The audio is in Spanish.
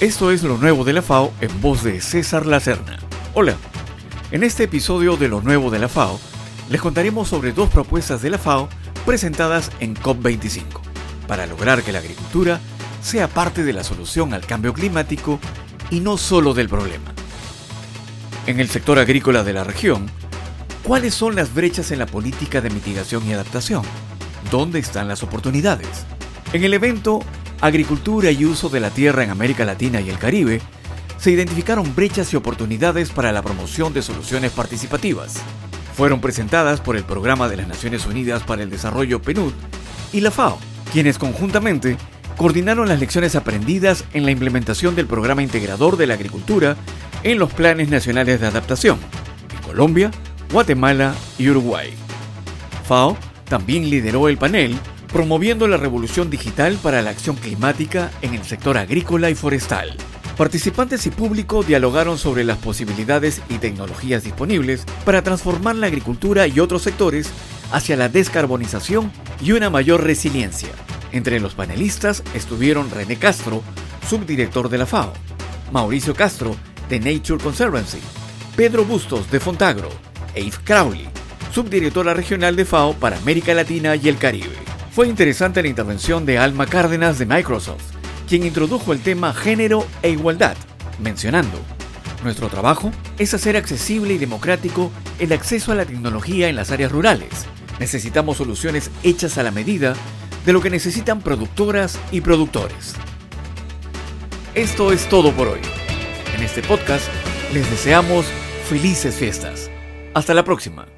Esto es lo nuevo de la FAO en voz de César Lacerna. Hola, en este episodio de lo nuevo de la FAO les contaremos sobre dos propuestas de la FAO presentadas en COP25 para lograr que la agricultura sea parte de la solución al cambio climático y no solo del problema. En el sector agrícola de la región, ¿cuáles son las brechas en la política de mitigación y adaptación? ¿Dónde están las oportunidades? En el evento Agricultura y uso de la tierra en América Latina y el Caribe, se identificaron brechas y oportunidades para la promoción de soluciones participativas. Fueron presentadas por el Programa de las Naciones Unidas para el Desarrollo PNUD y la FAO, quienes conjuntamente coordinaron las lecciones aprendidas en la implementación del Programa Integrador de la Agricultura en los planes nacionales de adaptación en Colombia, Guatemala y Uruguay. FAO también lideró el panel promoviendo la revolución digital para la acción climática en el sector agrícola y forestal. Participantes y público dialogaron sobre las posibilidades y tecnologías disponibles para transformar la agricultura y otros sectores hacia la descarbonización y una mayor resiliencia. Entre los panelistas estuvieron René Castro, subdirector de la FAO, Mauricio Castro, de Nature Conservancy, Pedro Bustos, de Fontagro, e Yves Crowley, subdirectora regional de FAO para América Latina y el Caribe. Fue interesante la intervención de Alma Cárdenas de Microsoft, quien introdujo el tema género e igualdad, mencionando, nuestro trabajo es hacer accesible y democrático el acceso a la tecnología en las áreas rurales. Necesitamos soluciones hechas a la medida de lo que necesitan productoras y productores. Esto es todo por hoy. En este podcast les deseamos felices fiestas. Hasta la próxima.